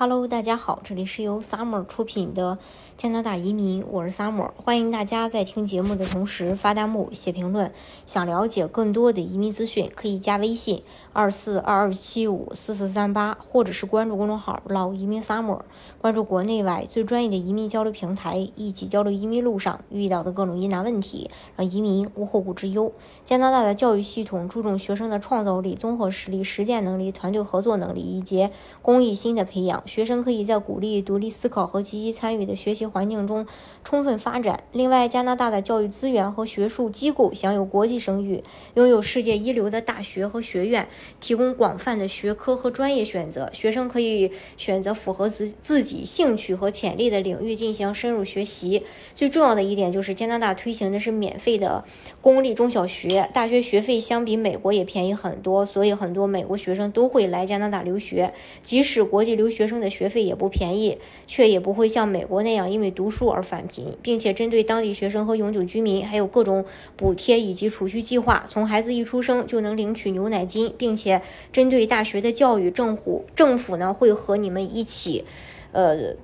Hello，大家好，这里是由 Summer 出品的加拿大移民，我是 Summer，欢迎大家在听节目的同时发弹幕、写评论。想了解更多的移民资讯，可以加微信二四二二七五四四三八，或者是关注公众号“老移民 Summer”，关注国内外最专业的移民交流平台，一起交流移民路上遇到的各种疑难问题，让移民无后顾之忧。加拿大的教育系统注重学生的创造力、综合实力、实践能力、团队合作能力以及公益心的培养。学生可以在鼓励独立思考和积极参与的学习环境中充分发展。另外，加拿大的教育资源和学术机构享有国际声誉，拥有世界一流的大学和学院，提供广泛的学科和专业选择。学生可以选择符合自自己兴趣和潜力的领域进行深入学习。最重要的一点就是，加拿大推行的是免费的公立中小学，大学学费相比美国也便宜很多，所以很多美国学生都会来加拿大留学。即使国际留学生。的学费也不便宜，却也不会像美国那样因为读书而返贫，并且针对当地学生和永久居民，还有各种补贴以及储蓄计划，从孩子一出生就能领取牛奶金，并且针对大学的教育，政府政府呢会和你们一起，呃。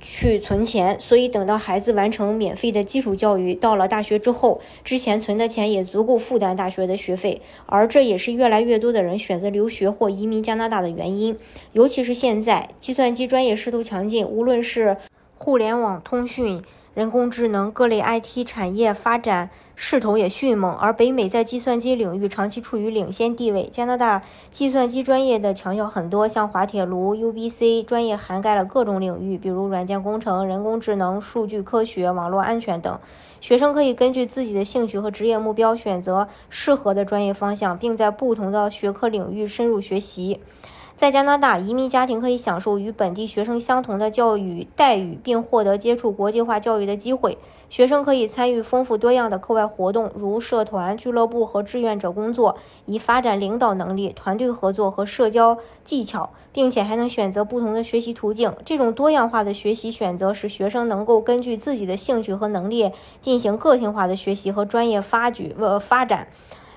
去存钱，所以等到孩子完成免费的基础教育，到了大学之后，之前存的钱也足够负担大学的学费，而这也是越来越多的人选择留学或移民加拿大的原因。尤其是现在，计算机专业势头强劲，无论是互联网通讯。人工智能各类 IT 产业发展势头也迅猛，而北美在计算机领域长期处于领先地位。加拿大计算机专业的强校很多，像滑铁卢 UBC 专业涵盖了各种领域，比如软件工程、人工智能、数据科学、网络安全等。学生可以根据自己的兴趣和职业目标选择适合的专业方向，并在不同的学科领域深入学习。在加拿大，移民家庭可以享受与本地学生相同的教育待遇，并获得接触国际化教育的机会。学生可以参与丰富多样的课外活动，如社团、俱乐部和志愿者工作，以发展领导能力、团队合作和社交技巧，并且还能选择不同的学习途径。这种多样化的学习选择使学生能够根据自己的兴趣和能力进行个性化的学习和专业发掘呃发展。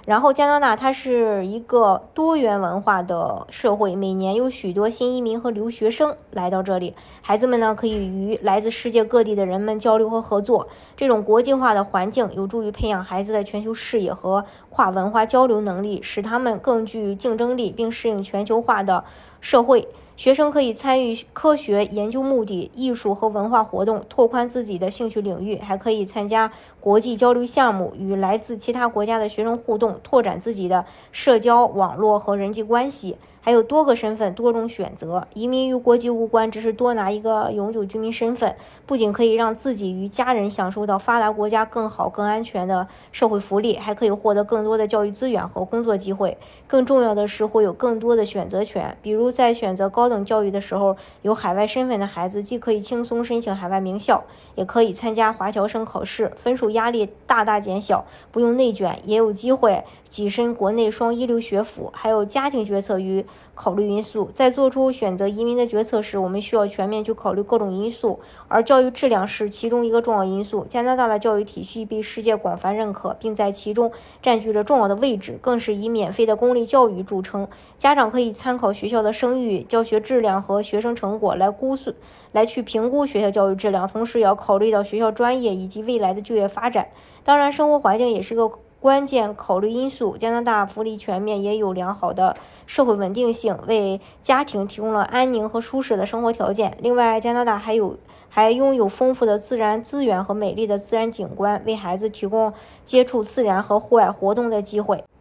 然后，加拿大它是一个多元文化的社会，每年有许多新移民和留学生来到这里。孩子们呢，可以与来自世界各地的人们交流和合作。这种国际化的环境有助于培养孩子的全球视野和跨文化交流能力，使他们更具竞争力，并适应全球化的社会。学生可以参与科学研究、目的、艺术和文化活动，拓宽自己的兴趣领域；还可以参加国际交流项目，与来自其他国家的学生互动，拓展自己的社交网络和人际关系。还有多个身份，多种选择。移民与国籍无关，只是多拿一个永久居民身份，不仅可以让自己与家人享受到发达国家更好、更安全的社会福利，还可以获得更多的教育资源和工作机会。更重要的是，会有更多的选择权。比如，在选择高等教育的时候，有海外身份的孩子既可以轻松申请海外名校，也可以参加华侨生考试，分数压力大大减小，不用内卷，也有机会跻身国内双一流学府。还有家庭决策与。考虑因素，在做出选择移民的决策时，我们需要全面去考虑各种因素，而教育质量是其中一个重要因素。加拿大的教育体系被世界广泛认可，并在其中占据着重要的位置，更是以免费的公立教育著称。家长可以参考学校的声誉、教学质量和学生成果来估算，来去评估学校教育质量，同时也要考虑到学校专业以及未来的就业发展。当然，生活环境也是个。关键考虑因素：加拿大福利全面，也有良好的社会稳定性，为家庭提供了安宁和舒适的生活条件。另外，加拿大还有还拥有丰富的自然资源和美丽的自然景观，为孩子提供接触自然和户外活动的机会。